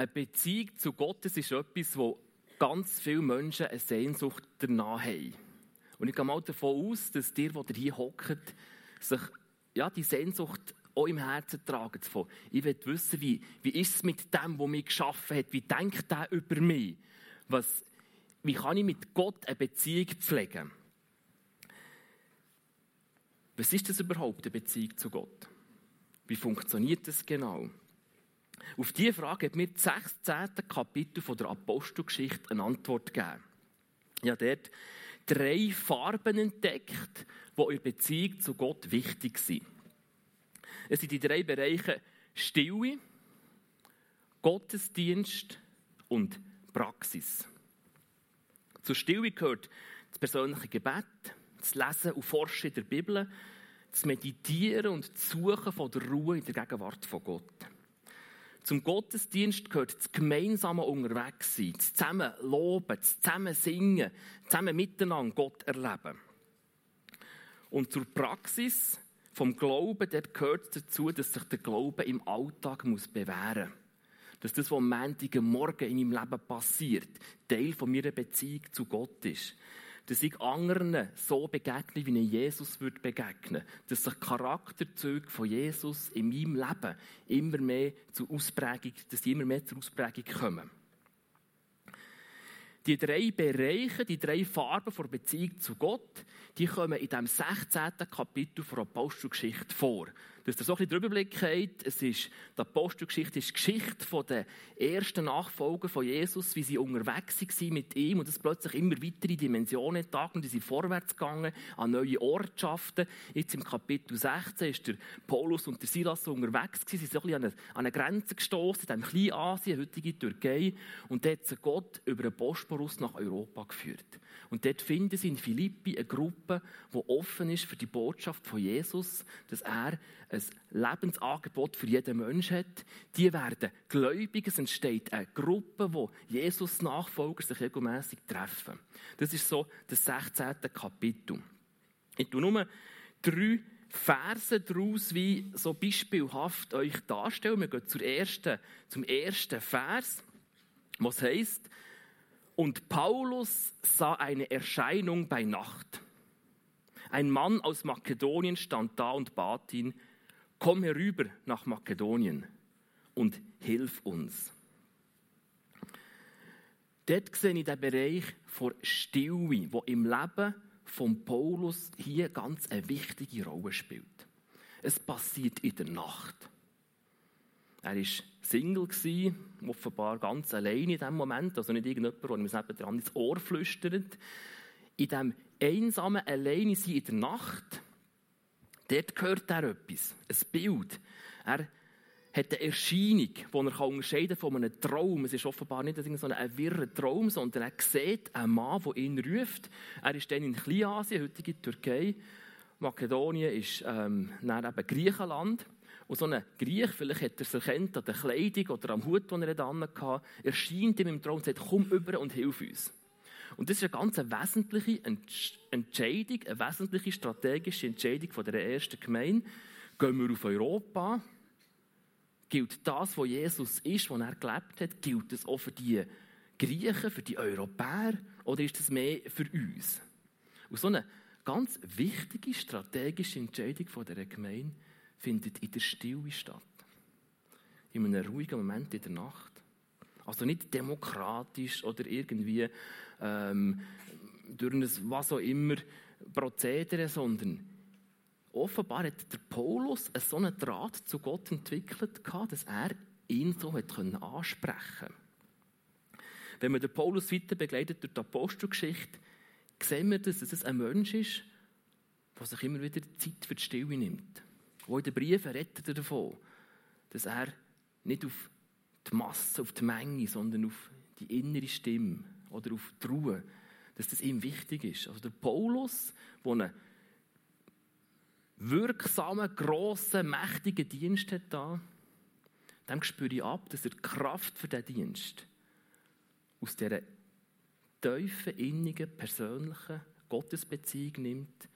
Eine Beziehung zu Gott ist etwas, wo ganz viele Menschen eine Sehnsucht danach haben. Und ich gehe mal davon aus, dass dir, der hier hockt, sich ja, die Sehnsucht auch im Herzen tragen. Ich will wissen, wie, wie ist es mit dem, der mich geschaffen hat? Wie denkt er über mich? Was, wie kann ich mit Gott eine Beziehung pflegen? Was ist das überhaupt, eine Beziehung zu Gott? Wie funktioniert das genau? Auf diese Frage hat mir das 16. Kapitel der Apostelgeschichte eine Antwort gegeben. Ja, dort drei Farben entdeckt, die in der Beziehung zu Gott wichtig sind. Es sind die drei Bereiche Stille, Gottesdienst und Praxis. Zur Stille gehört das persönliche Gebet, das Lesen und Forschen der Bibel, das Meditieren und das Suchen von der Ruhe in der Gegenwart von Gott. Zum Gottesdienst gehört das gemeinsame Unterwegssein, das zusammen loben, das zusammen singen, zusammen miteinander Gott erleben. Und zur Praxis vom Glauben, dort gehört dazu, dass sich der Glaube im Alltag muss bewähren muss. Dass das, was am Montag Morgen in meinem Leben passiert, Teil von meiner Beziehung zu Gott ist dass ich anderen so begegne, wie ich Jesus würde begegnen. Dass sich Charakterzüge von Jesus in meinem Leben immer mehr zur Ausprägung, dass die immer mehr zur Ausprägung kommen. Die drei Bereiche, die drei Farben der Beziehung zu Gott, die kommen in dem 16. Kapitel der Apostelgeschichte vor. Dass ihr so ein bisschen den Überblick habt, es ist, die Apostelgeschichte ist die Geschichte der ersten Nachfolger von Jesus, wie sie unterwegs waren mit ihm und es plötzlich immer weitere Dimensionen tagen und die sind vorwärts gegangen an neue Ortschaften. Jetzt im Kapitel 16 ist der Paulus und der Silas unterwegs gewesen, sie sind so ein bisschen an eine, Grenze gestoßen, in dem Kleinasien, heutige Türkei, und dort hat sie Gott über den Bosporus nach Europa geführt. Und dort finden sie in Philippi eine Gruppe, die offen ist für die Botschaft von Jesus, dass er ein Lebensangebot für jeden Menschen hat. Die werden gläubig. Es entsteht eine Gruppe, wo Jesus Nachfolger sich regelmäßig treffen. Das ist so das 16. Kapitel. Ich tue nur drei Verse daraus, wie so beispielhaft euch darstellen. Wir gehen zur ersten, zum ersten Vers, was heißt, und Paulus sah eine Erscheinung bei Nacht. Ein Mann aus Makedonien stand da und bat ihn, komm herüber nach Makedonien und hilf uns. Dort sehe ich den Bereich von Stille, wo im Leben von Paulus hier ganz eine wichtige Rolle spielt. Es passiert in der Nacht. Er war Single, offenbar ganz allein in diesem Moment, also nicht irgendjemand, der ihm nebenan ins Ohr flüstert. In diesem einsamen Alleine sein in der Nacht, dort hört er etwas, ein Bild. Er hat eine Erscheinung, die er unterscheiden kann von einem Traum. Es ist offenbar nicht so ein wirrer Traum, sondern er sieht einen Mann, der ihn ruft. Er ist dann in Kleinasien, heutige Türkei. Makedonien ist ähm, dann eben Griechenland. Und so ein Griech, vielleicht hat er es erkannt an der Kleidung oder am Hut, den er hatte, erscheint ihm im Traum und sagt, komm über und hilf uns. Und das ist eine ganz wesentliche Entscheidung, eine wesentliche strategische Entscheidung von der ersten Gemeinde. Gehen wir auf Europa? Gilt das, was Jesus ist, was er gelebt hat, gilt das auch für die Griechen, für die Europäer? Oder ist das mehr für uns? Und so eine ganz wichtige strategische Entscheidung von der Gemeinde findet in der Stille statt. In einem ruhigen Moment in der Nacht. Also nicht demokratisch oder irgendwie ähm, durch ein was auch immer Prozedere, sondern offenbar hat der Paulus so einen Draht zu Gott entwickelt, dass er ihn so ansprechen konnte. Wenn man den Paulus weiter begleitet durch die Apostelgeschichte, sehen wir, dass es ein Mensch ist, der sich immer wieder Zeit für die Stille nimmt. Wo in den Briefen redet er davon, dass er nicht auf die Masse, auf die Menge, sondern auf die innere Stimme oder auf die Ruhe, dass das ihm wichtig ist. Also der Paulus, der einen wirksamen, grossen, mächtigen Dienst hat da, dem spüre ich ab, dass er die Kraft für diesen Dienst aus dieser tiefen, innigen, persönlichen Gottesbeziehung nimmt,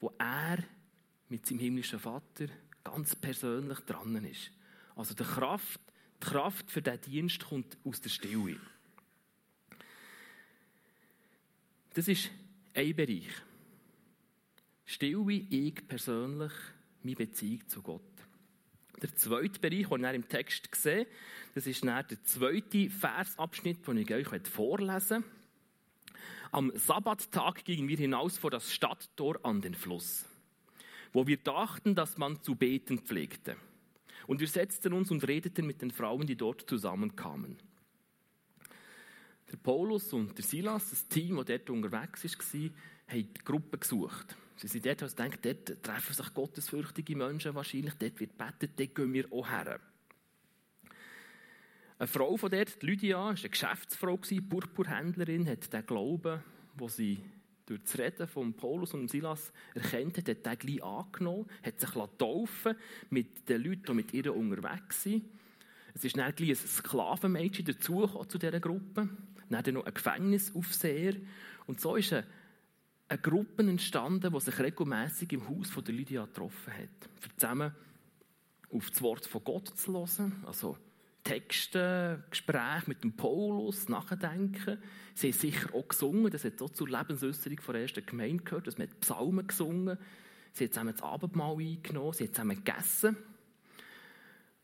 wo er mit seinem himmlischen Vater ganz persönlich dran ist. Also die Kraft, Die Kraft für diesen Dienst kommt aus der Stille. Das ist ein Bereich. Stille, ich persönlich, meine Beziehung zu Gott. Der zweite Bereich, den ich im Text sehe, das ist der zweite Versabschnitt, den ich euch vorlesen möchte. Am Sabbattag gingen wir hinaus vor das Stadttor an den Fluss, wo wir dachten, dass man zu beten pflegte. Und wir setzten uns und redeten mit den Frauen, die dort zusammenkamen. Der Paulus und der Silas, das Team, das dort unterwegs war, haben die Gruppe gesucht. Sie sind dort, also denkt, dort treffen sich gottesfürchtige Menschen wahrscheinlich, dort wird betet, dort gehen wir auch her. Eine Frau von dort, Lydia, war eine Geschäftsfrau, Purpurhändlerin, hat den Glauben, wo sie durch das Reden von Paulus und Silas erkennt hat, hat er gleich angenommen, hat sich taufen mit den Leuten, die mit ihr unterwegs sind. Es ist dann gleich ein Sklavenmädchen dazugekommen zu dieser Gruppe, dann noch ein Gefängnisaufseher. Und so ist eine, eine Gruppe entstanden, die sich regelmäßig im Haus von der Lydia getroffen hat, um zusammen auf das Wort von Gott zu hören, also Texte, Gespräche mit dem Paulus, nachdenken. Sie haben sicher auch gesungen, das hat auch zur Lebensäußerung der ersten Gemeinde gehört, dass man Psalmen gesungen Sie haben zusammen das Abendmahl eingenommen, sie haben zusammen gegessen.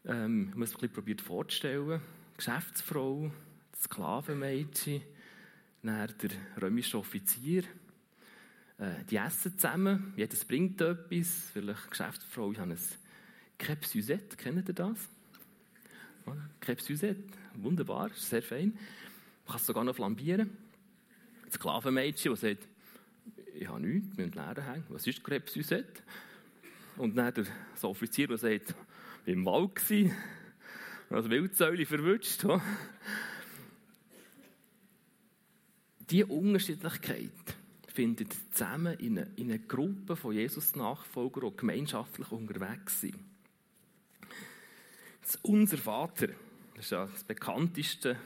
Ähm, ich muss es ein bisschen vorzustellen. Geschäftsfrau, Sklavenmädchen, dann der römische Offizier. Äh, die essen zusammen, jedes bringt etwas. Vielleicht Geschäftsfrau, ich habe ein Crêpe Suzette, kennt ihr das? Crêpe wunderbar, sehr fein. Man kann es sogar noch flambieren. Das Sklavenmädchen, das sagt, ich habe nichts, wir müssen leer hängen. Was ist Crêpe? Und dann der so Offizier, der sagt, ich war im Wald, also Wildsäule verwünscht. Diese Unterschiedlichkeit findet zusammen in einer, in einer Gruppe von Jesus-Nachfolgern, die gemeinschaftlich unterwegs sind. Unser Vater, das ist ja das bekannteste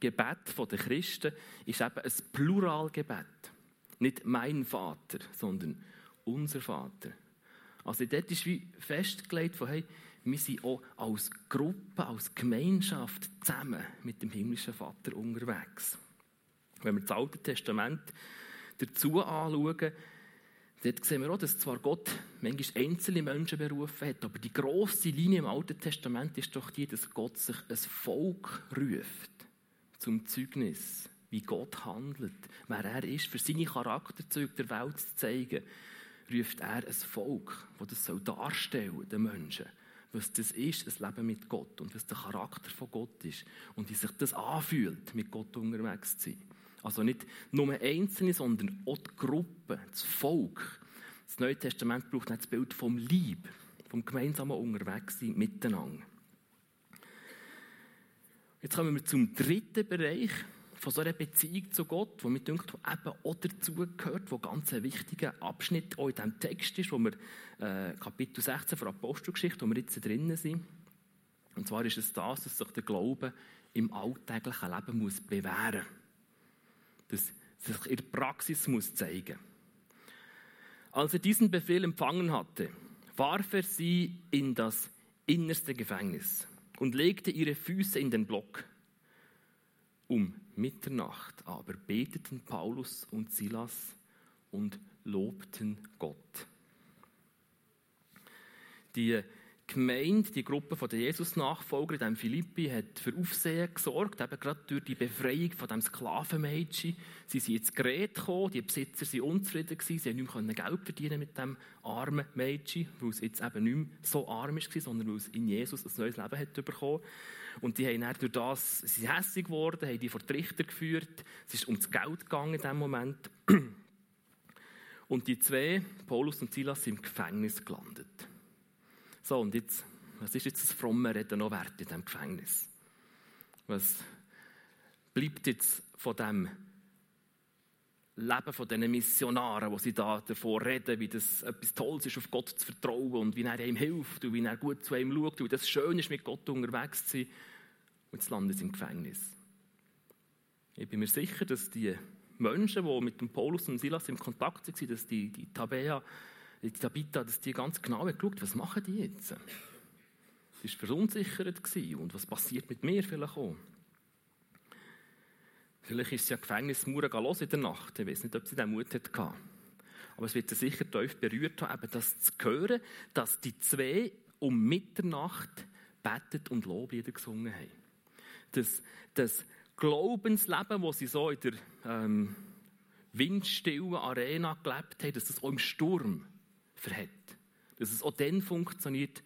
Gebet der Christen, ist eben ein Pluralgebet. Nicht mein Vater, sondern unser Vater. Also dort ist wie festgelegt von, hey, wir sind auch als Gruppe, als Gemeinschaft zusammen mit dem himmlischen Vater unterwegs. Wenn wir das Alte Testament dazu anschauen, Dort sehen wir auch, dass zwar Gott manchmal einzelne Menschen berufen hat, aber die grosse Linie im Alten Testament ist doch die, dass Gott sich ein Volk ruft zum Zeugnis, wie Gott handelt, wer er ist, für seine Charakterzüge der Welt zu zeigen, ruft er ein Volk, das das soll darstellen den Menschen, was das ist, ein Leben mit Gott und was der Charakter von Gott ist und wie sich das anfühlt, mit Gott unterwegs zu sein. Also nicht nur Einzelne, sondern auch die Gruppe, das Volk. Das Neue Testament braucht das Bild vom Lieb, vom gemeinsamen Unterwegssein miteinander. Jetzt kommen wir zum dritten Bereich von so einer Beziehung zu Gott, wo mir denkt, eben auch dazu gehört, wo ganz ein wichtiger Abschnitt auch in diesem Text ist, wo wir äh, Kapitel 16 von Apostelgeschichte, wo wir jetzt drinnen sind. Und zwar ist es das, dass sich der Glaube im alltäglichen Leben muss bewähren muss das sich in der Praxis muss zeigen Als er diesen Befehl empfangen hatte, warf er sie in das innerste Gefängnis und legte ihre Füße in den Block. Um Mitternacht aber beteten Paulus und Silas und lobten Gott. Die Gemeinde, die Gruppe der Jesus-Nachfolger in Philippi, hat für Aufsehen gesorgt, eben gerade durch die Befreiung von dem Sklavenmädchen. Sie sind ins Gerät gekommen, die Besitzer waren unzufrieden, sie konnten nicht mehr Geld verdienen mit dem armen Mädchen, weil es jetzt eben nicht mehr so arm war, sondern weil es in Jesus ein neues Leben hat bekommen. Und die haben dann durch das, sie sind hässlich geworden, haben die vor die Richter geführt, es ist ums Geld gegangen in diesem Moment. Und die zwei, Paulus und Silas, sind im Gefängnis gelandet. So, und jetzt, was ist jetzt das fromme Reden noch wert in diesem Gefängnis? Was bleibt jetzt von dem Leben von diesen Missionaren, wo sie da davor reden, wie das etwas Tolles ist, auf Gott zu vertrauen und wie er ihm hilft und wie er gut zu ihm schaut und wie das schön ist, mit Gott unterwegs zu sein. Und jetzt landen sie im Gefängnis. Ich bin mir sicher, dass die Menschen, die mit dem Paulus und Silas im Kontakt waren, dass die, die Tabea die Tabitha, dass die ganz genau geschaut was machen die jetzt? Sie war verunsichert. Und was passiert mit mir vielleicht auch? Vielleicht ist sie ja Gefängnismauer los in der Nacht. Ich weiß nicht, ob sie den Mut hatte. Aber es wird sie sicher tief berührt haben, das zu hören, dass die zwei um Mitternacht betet und Loblieder gesungen haben. Das, das Glaubensleben, das sie so in der ähm, windstillen Arena gelebt haben, dass das auch im Sturm verhält. Dass es auch dann funktioniert,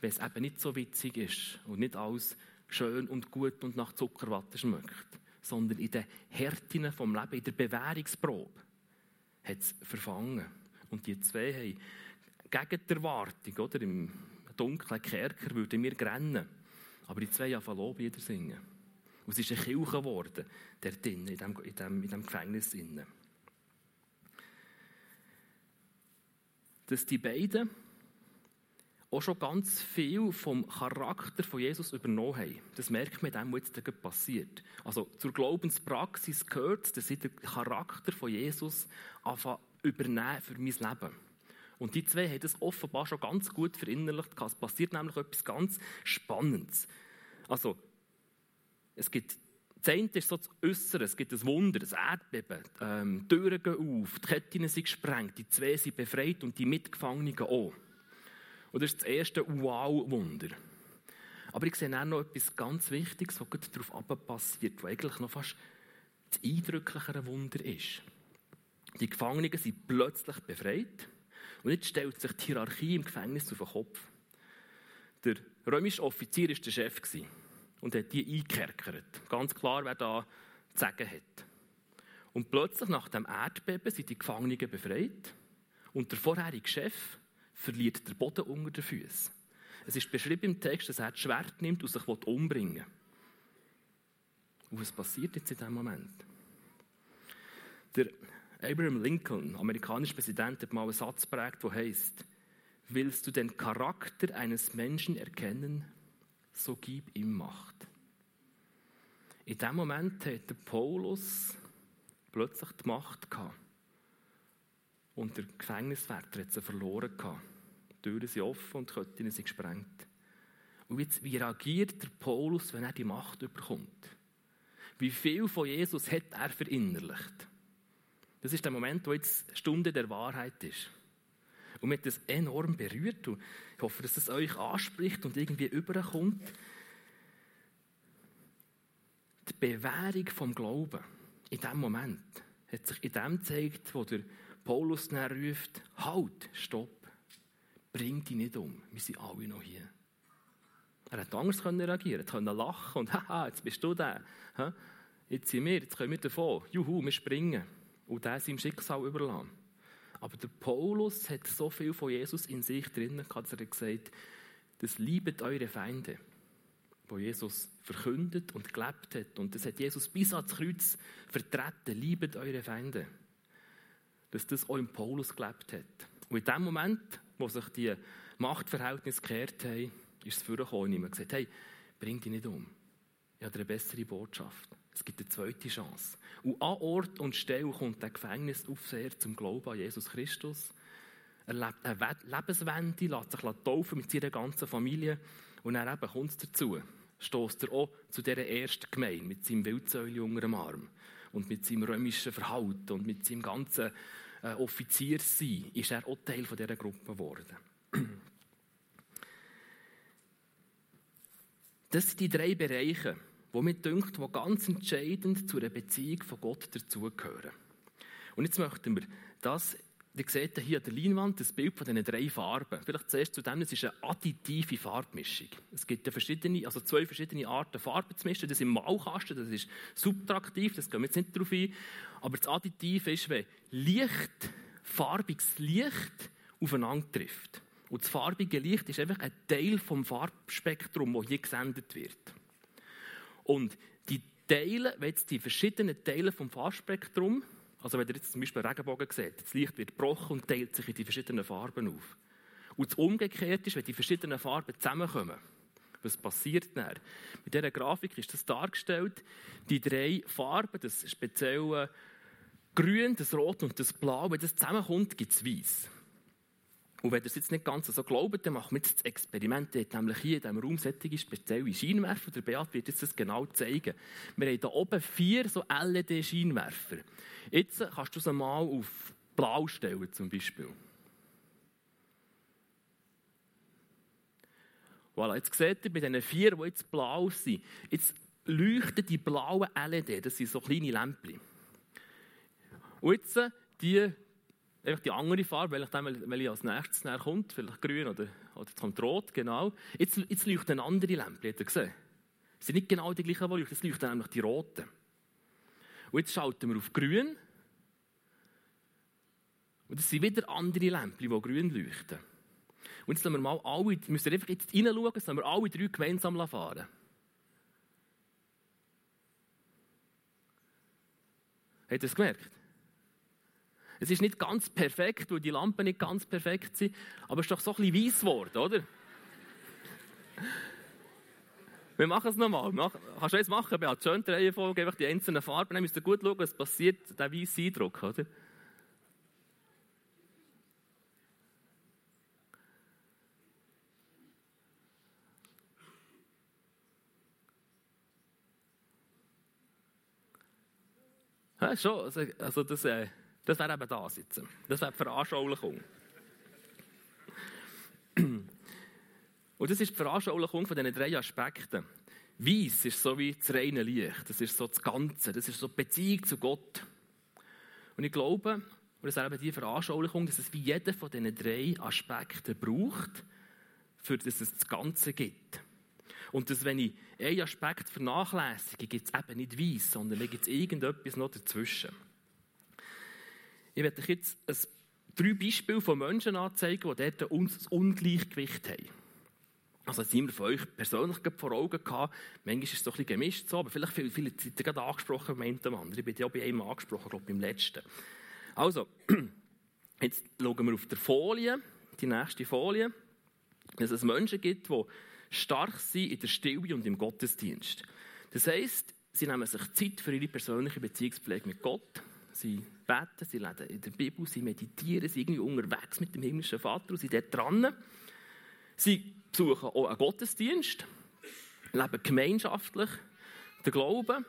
wenn es eben nicht so witzig ist und nicht alles schön und gut und nach Zuckerwatte schmeckt, sondern in den Härten vom Leben, in der Bewährungsprobe, hat es verfangen. Und die zwei haben gegen die Erwartung, oder, im dunklen Kerker würden wir rennen, aber die zwei haben Loblieder singen. Und es ist eine Kirche geworden, der in diesem Gefängnis. Innen. Dass die beiden auch schon ganz viel vom Charakter von Jesus übernommen haben. Das merkt man dem, was jetzt passiert. Also zur Glaubenspraxis gehört, dass sie den Charakter von Jesus anfangen übernehmen für mein Leben. Und die zwei haben das offenbar schon ganz gut verinnerlicht. Es passiert nämlich etwas ganz Spannendes. Also, es gibt, das eine ist so das Äußere, es gibt ein Wunder, ein Erdbeben, ähm, Türen gehen auf, die Ketten sind gesprengt, die zwei sind befreit und die Mitgefangenen auch. Und das ist das erste Wow-Wunder. Aber ich sehe auch noch etwas ganz Wichtiges, was darauf passiert, was eigentlich noch fast das eindrücklichere Wunder ist. Die Gefangenen sind plötzlich befreit und jetzt stellt sich die Hierarchie im Gefängnis auf den Kopf. Der römische Offizier war der Chef und hat die eingekerkert. Ganz klar, wer da zu sagen hat. Und plötzlich nach dem Erdbeben sind die Gefangenen befreit und der vorherige Chef verliert der Boden unter den Füßen. Es ist beschrieben im Text, dass er das Schwert nimmt und sich umbringen will. Und was passiert jetzt in diesem Moment? Der Abraham Lincoln, amerikanischer Präsident, hat mal einen Satz prägt, der heißt: Willst du den Charakter eines Menschen erkennen, so gib ihm Macht. In dem Moment hat der Paulus plötzlich die Macht gehabt. Und der Gefängniswärter hat sie verloren gehabt. Die Türen sind offen und die Ketten sind gesprengt. Und jetzt, wie reagiert der Paulus, wenn er die Macht überkommt? Wie viel von Jesus hat er verinnerlicht? Das ist der Moment, wo jetzt Stunde der Wahrheit ist. Und mich hat das enorm berührt. Und ich hoffe, dass es euch anspricht und irgendwie überkommt. Die Bewährung vom Glauben in diesem Moment hat sich in dem gezeigt, wo der Paulus dann ruft, halt, stopp, bring dich nicht um, wir sind alle noch hier. Er hätte anders reagieren können, er lachen und haha, jetzt bist du da. Jetzt sind wir, jetzt können wir davon, juhu, wir springen und der seinem Schicksal überlassen. Aber der Paulus hat so viel von Jesus in sich drin, dass er gesagt das liebet eure Feinde, wo Jesus verkündet und gelebt hat. Und das hat Jesus bis ans Kreuz vertreten, liebet eure Feinde. Dass das auch im Paulus gelebt hat. Und in dem Moment, wo sich die Machtverhältnisse gekehrt haben, ist es vorgekommen und gesagt, hey, bring dich nicht um. Ich habe eine bessere Botschaft. Es gibt eine zweite Chance. Und an Ort und Stelle kommt der Gefängnisaufseher zum Glauben an Jesus Christus. Er lebt eine Lebenswende, lässt sich taufen mit seiner ganzen Familie. Und dann eben kommt es dazu. Stoßt er auch zu dieser ersten Gemeinde mit seinem Wildsäule unter dem Arm und mit seinem römischen Verhalten und mit seinem ganzen äh, Offiziersein ist er auch Teil dieser Gruppe geworden. Das sind die drei Bereiche, wo mir dünkt, wo ganz entscheidend zu einer Beziehung von Gott dazugehören. Und jetzt möchten wir das, ihr seht hier an der Leinwand das Bild von diesen drei Farben. Vielleicht zuerst zu dem, es ist eine additive Farbmischung. Es gibt verschiedene, also zwei verschiedene Arten Farben zu mischen. Das im Malkasten, das ist subtraktiv, das gehen wir jetzt nicht darauf ein. Aber das Additiv ist, wenn Licht, farbiges Licht aufeinander trifft. Und das farbige Licht ist einfach ein Teil vom Farbspektrum, das hier gesendet wird. Und die Teile, wenn jetzt die verschiedenen Teile vom Farbspektrum, also wenn ihr jetzt zum Beispiel Regenbogen seht, das Licht wird gebrochen und teilt sich in die verschiedenen Farben auf. Und das Umgekehrte ist, wenn die verschiedenen Farben zusammenkommen, was passiert dann? Mit dieser Grafik ist das dargestellt, die drei Farben, das spezielle Grün, das Rot und das Blau, wenn das zusammenkommt, gibt es Weiß. Und wenn ihr es jetzt nicht ganz so glaubt, dann machen wir jetzt das Experiment. Dort, nämlich hier in diesem Raum sättige spezielle Scheinwerfer. Der Beat wird jetzt das genau zeigen. Wir haben hier oben vier so LED-Scheinwerfer. Jetzt kannst du sie mal auf blau stellen, zum Beispiel. Voilà, jetzt seht ihr bei diesen vier, die jetzt blau sind, jetzt leuchten die blauen LED, das sind so kleine Lämpchen. Und jetzt die einfach die andere Farbe, welche, dann, welche als nächstes näher kommt, vielleicht grün oder, oder kommt rot, genau. Jetzt, jetzt leuchten andere Lämpchen, habt ihr gesehen? Es sind nicht genau die gleichen, die leuchten, es leuchten nämlich die roten. Und jetzt schalten wir auf grün. Und es sind wieder andere Lämpchen, die grün leuchten. Und jetzt lassen wir mal alle, müssen wir einfach jetzt reinschauen, dass wir alle drei gemeinsam fahren. Habt ihr das gemerkt? Es ist nicht ganz perfekt, weil die Lampen nicht ganz perfekt sind, aber es ist doch so ein bisschen weiss geworden, oder? Wir machen es nochmal. Kannst du jetzt machen, Beat? Schön die Reihenfolge, einfach die einzelnen Farben. Dann müsst ihr gut schauen, was passiert, der weiße Eindruck, oder? Ja, schon, also, also das, äh, das wäre eben das jetzt. Das wäre die Veranschaulichung. Und das ist die Veranschaulichung von diesen drei Aspekten. Weiss ist so wie das reine Licht. Das ist so das Ganze. Das ist so die Beziehung zu Gott. Und ich glaube, und das ist eben die Veranschaulichung, dass es wie jeder von diesen drei Aspekten braucht, für das es das Ganze gibt. Und dass, wenn ich einen Aspekt vernachlässige, gibt es eben nicht Weiss, sondern da gibt es irgendetwas noch dazwischen. Ich werde euch jetzt ein, drei Beispiele von Menschen anzeigen, die dort ein Ungleichgewicht haben. Also, das immer von euch persönlich vor Augen gehabt. Manchmal ist es so ein bisschen gemischt, so, aber vielleicht viele, viele ihr gerade angesprochen beim anderen. Ich bin ja bei einem angesprochen, glaube beim letzten. Also, jetzt schauen wir auf der Folie, die nächste Folie, dass es Menschen gibt, die stark sind in der Stille und im Gottesdienst. Das heisst, sie nehmen sich Zeit für ihre persönliche Beziehungspflege mit Gott. Sie beten, sie lesen in der Bibel, sie meditieren, sie sind irgendwie unterwegs mit dem himmlischen Vater und sind dort dran. Sie besuchen auch einen Gottesdienst, leben gemeinschaftlich den Glauben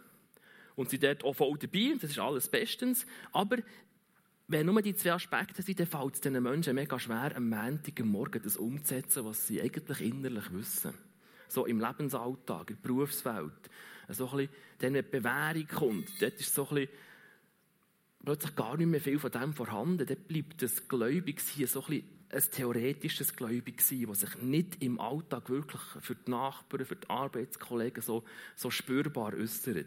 und sind dort auch voll dabei. Das ist alles bestens. Aber wenn nur die zwei Aspekte sind, dann fällt es diesen Menschen mega schwer, am Montag Morgen das umzusetzen, was sie eigentlich innerlich wissen. So im Lebensalltag, in der Berufswelt. So ein bisschen, dann, wenn die Bewährung kommt, dort ist so ein bisschen plötzlich gar nicht mehr viel von dem vorhanden. Dann bleibt das Gläubigsein so ein, ein theoretisches Gläubigsein, das sich nicht im Alltag wirklich für die Nachbarn, für die Arbeitskollegen so, so spürbar äußert.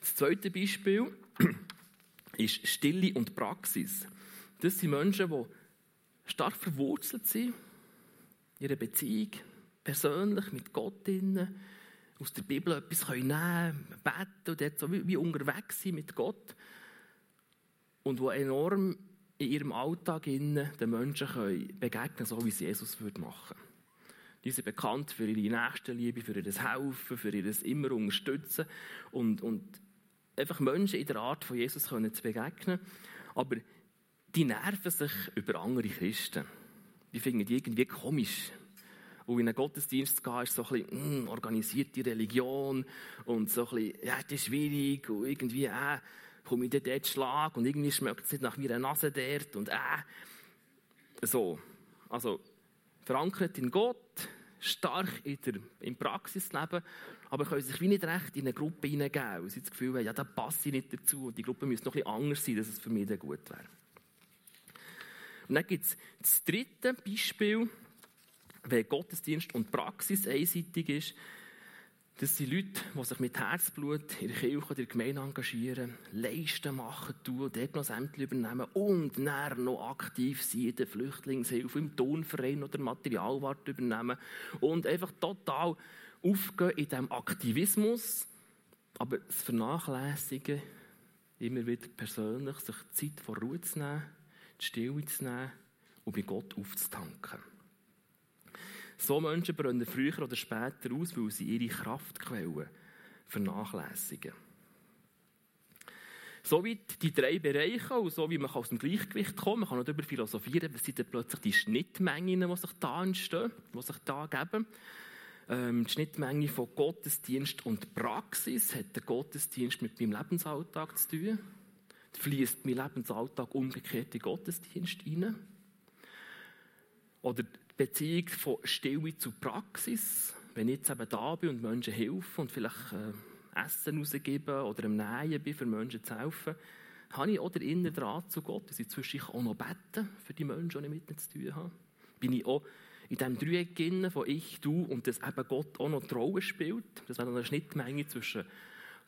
Das zweite Beispiel ist Stille und Praxis. Das sind Menschen, die stark verwurzelt sind, ihre Beziehung persönlich mit Gott innen, aus der Bibel etwas nehmen können, beten und dort so wie, wie unterwegs sein mit Gott. Und wo enorm in ihrem Alltag den Menschen können begegnen so wie es Jesus würde machen Die sind bekannt für ihre Nächstenliebe, für ihr Helfen, für ihr immer Unterstützen und, und einfach Menschen in der Art von Jesus können zu begegnen. Aber die nerven sich über andere Christen. Die finden die irgendwie komisch. Und in einen Gottesdienst zu gehen, ist so ein bisschen, mh, organisierte Religion und so ein bisschen, ja, das ist schwierig und irgendwie, äh, komme ich dort Schlag und irgendwie schmeckt es nicht nach meiner Nase dort und äh, so. Also, verankert in Gott, stark in der, im Praxisleben, aber können sich wie nicht recht in eine Gruppe hineingeben, weil sie das Gefühl haben, ja, da passe ich nicht dazu und die Gruppe müsste noch ein bisschen anders sein, dass es für mich dann gut wäre. Und dann gibt es das dritte Beispiel, wenn Gottesdienst und Praxis einseitig ist, das sind Leute, die sich mit Herzblut in der Kirche oder in der Gemeinde engagieren, Leisten machen, tun, dort noch Ämter übernehmen und dann noch aktiv sein in der Flüchtlingshilfe, im Tonverein oder Materialwart übernehmen und einfach total aufgehen in diesem Aktivismus, aber das Vernachlässigen, immer wieder persönlich, sich Zeit vor Ruhe zu nehmen, die Stille zu nehmen und bei Gott aufzutanken. So Menschen brennen früher oder später aus, weil sie ihre Kraftquellen vernachlässigen. So wie die drei Bereiche und so wie man aus dem Gleichgewicht kommen kann, man kann darüber philosophieren, was sind denn plötzlich die Schnittmengen, die sich da entstehen, die sich da geben. Ähm, die Schnittmenge von Gottesdienst und Praxis hat der Gottesdienst mit meinem Lebensalltag zu tun. Fließt mein Lebensalltag umgekehrt in den Gottesdienst hinein? Oder Beziehung von Stille zu Praxis, wenn ich jetzt eben da bin und Menschen helfe und vielleicht äh, Essen rausgebe oder im Nähen bin, für Menschen zu helfen, habe ich auch den inneren Draht zu Gott, dass ich zwischendurch auch noch beten für die Menschen, die ich mit ihnen zu tun habe. Bin ich auch in diesem Dreieck von ich, du und dass eben Gott auch noch die Rolle spielt. Das wäre eine Schnittmenge zwischen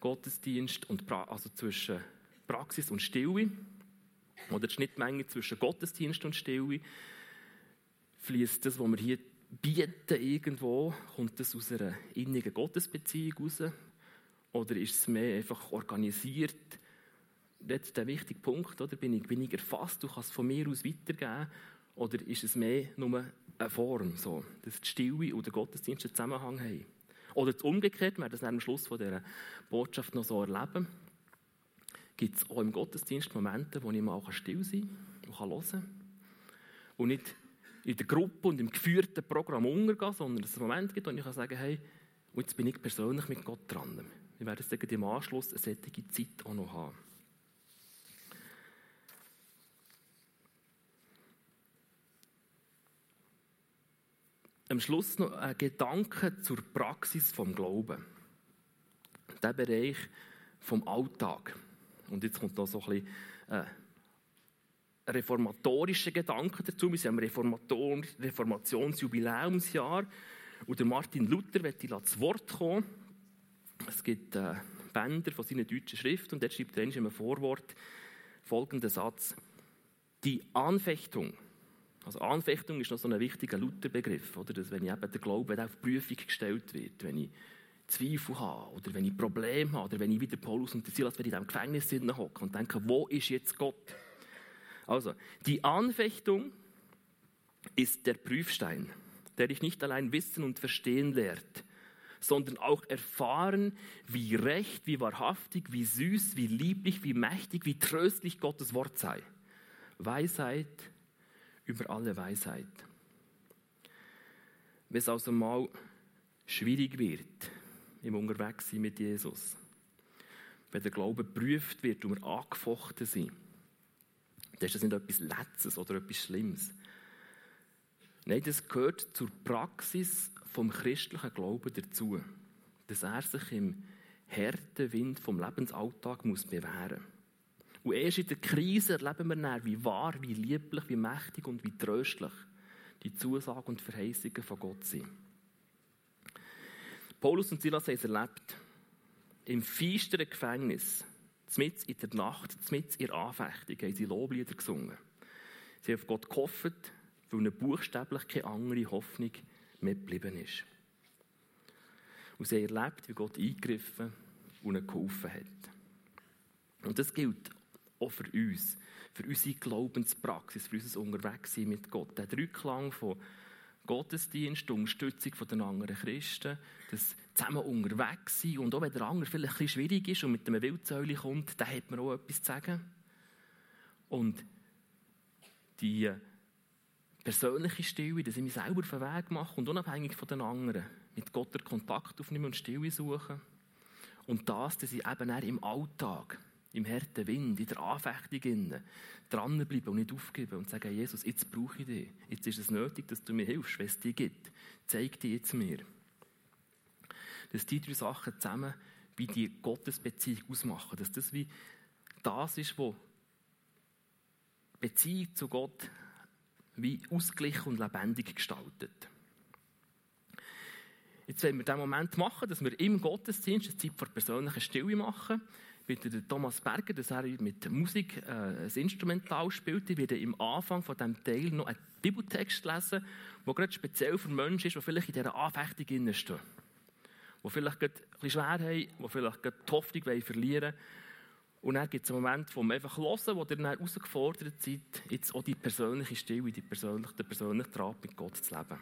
Gottesdienst und pra also zwischen Praxis und Stille. Oder die Schnittmenge zwischen Gottesdienst und Stille. Fließt das, was wir hier bieten irgendwo, kommt das aus einer innigen Gottesbeziehung raus? Oder ist es mehr einfach organisiert? Das ist der wichtige Punkt, oder? Bin ich, bin ich erfasst, du kannst es von mir aus weitergeben? Oder ist es mehr nur eine Form, so, dass die Stille und der Gottesdienst einen Zusammenhang haben? Oder umgekehrt, wir werden das am Schluss von dieser Botschaft noch so erleben, gibt es auch im Gottesdienst Momente, wo ich mal still sein kann und hören kann. Und nicht in der Gruppe und im geführten Programm untergehen, sondern dass es einen Moment gibt, wo ich sagen kann, hey, jetzt bin ich persönlich mit Gott dran. Wir werden sagen, im Anschluss eine solche Zeit auch noch haben. Am Schluss noch ein Gedanke zur Praxis vom Glauben. Der Bereich vom Alltag. Und jetzt kommt noch so ein bisschen äh, reformatorische Gedanken dazu. Wir sind am Reformationsjubiläumsjahr. Und Martin Luther wird zu Wort kommen. Es gibt äh, Bänder von seiner deutschen Schrift und dort schreibt in einem Vorwort folgenden Satz. Die Anfechtung, also Anfechtung ist noch so ein wichtiger Lutherbegriff, oder? Dass wenn ich eben der Glaube auf Prüfung gestellt wird, wenn ich Zweifel habe oder wenn ich Probleme habe oder wenn ich wieder Paulus und Silas in diesem Gefängnis hocke und denke, wo ist jetzt Gott? Also, die Anfechtung ist der Prüfstein, der dich nicht allein wissen und verstehen lehrt, sondern auch erfahren, wie recht, wie wahrhaftig, wie süß, wie lieblich, wie mächtig, wie tröstlich Gottes Wort sei. Weisheit über alle Weisheit. Wenn es also mal schwierig wird im Unterwegssein mit Jesus, wenn der Glaube geprüft wird und wir angefochten sind, dann ist das nicht etwas Letztes oder etwas Schlimmes. Nein, das gehört zur Praxis vom christlichen Glauben dazu, dass er sich im harten Wind vom Lebensalltag muss bewähren muss. Und erst in der Krise erleben wir dann, wie wahr, wie lieblich, wie mächtig und wie tröstlich die Zusagen und Verheißungen von Gott sind. Paulus und Silas haben es erlebt. Im feisteren Gefängnis Zmitz in der Nacht, zmitz in der Anfechtung, haben sie Loblieder gesungen. Sie haben auf Gott gehofft, weil ihnen buchstäblich keine andere Hoffnung mehr geblieben ist. Und sie haben erlebt, wie Gott eingegriffen und ihnen geholfen hat. Und das gilt auch für uns, für unsere Glaubenspraxis, für unser Unterwegssein mit Gott. Der Dreiklang von Gottesdienst, Unterstützung von anderen Christen, das zusammen unterwegs sein und auch wenn der andere vielleicht ein bisschen schwierig ist und mit einem Wildsäule kommt, dann hat man auch etwas zu sagen. Und die persönliche Stille, dass ich mich selber auf den Weg mache und unabhängig von den anderen mit Gott den Kontakt aufnehmen und Stille suchen. Und das, dass ich eben auch im Alltag im harten Wind, in der Anfechtung dranbleiben und nicht aufgeben und sagen, Jesus, jetzt brauche ich dich. Jetzt ist es nötig, dass du mir hilfst, wenn es dich gibt. Zeig dir jetzt mir. Dass die drei Sachen zusammen wie die Gottesbeziehung ausmachen. Dass das wie das ist, was Beziehung zu Gott wie ausgeglichen und lebendig gestaltet. Jetzt wollen wir den Moment machen, dass wir im Gottesdienst eine Zeit vor persönlicher Stille machen bitte Thomas Berger, dass er mit Musik äh, ein Instrumental spielt. Ich werde im Anfang von diesem Teil noch einen Bibeltext lesen, der gerade speziell für Menschen ist, die vielleicht in dieser Anfechtung stehen. Die vielleicht ein bisschen schwer haben, die vielleicht die Hoffnung verlieren wollen. Und dann gibt es einen Moment, wo man einfach hören, wo ihr dann herausgefordert seid, jetzt auch die persönliche Stille, die persönliche, den persönlichen Draht mit Gott zu leben.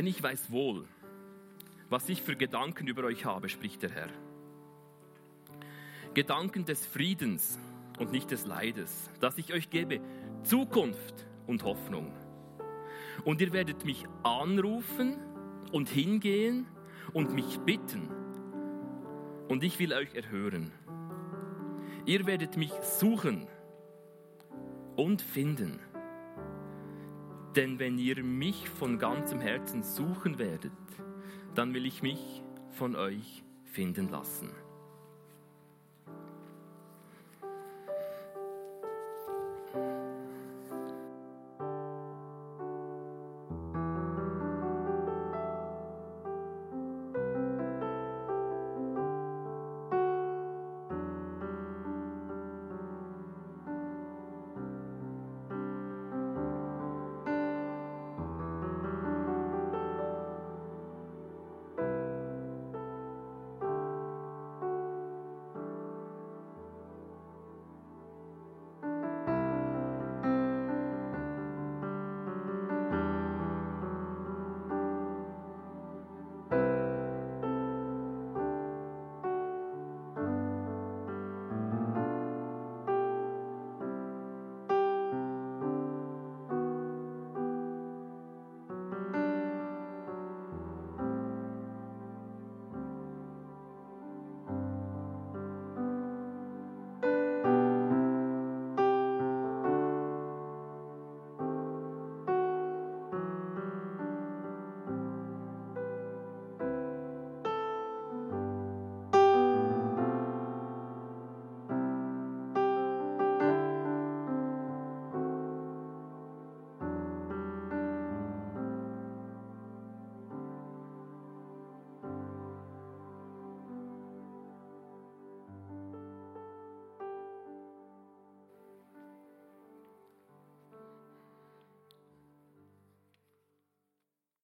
Denn ich weiß wohl, was ich für Gedanken über euch habe, spricht der Herr. Gedanken des Friedens und nicht des Leides, dass ich euch gebe Zukunft und Hoffnung. Und ihr werdet mich anrufen und hingehen und mich bitten. Und ich will euch erhören. Ihr werdet mich suchen und finden. Denn wenn ihr mich von ganzem Herzen suchen werdet, dann will ich mich von euch finden lassen.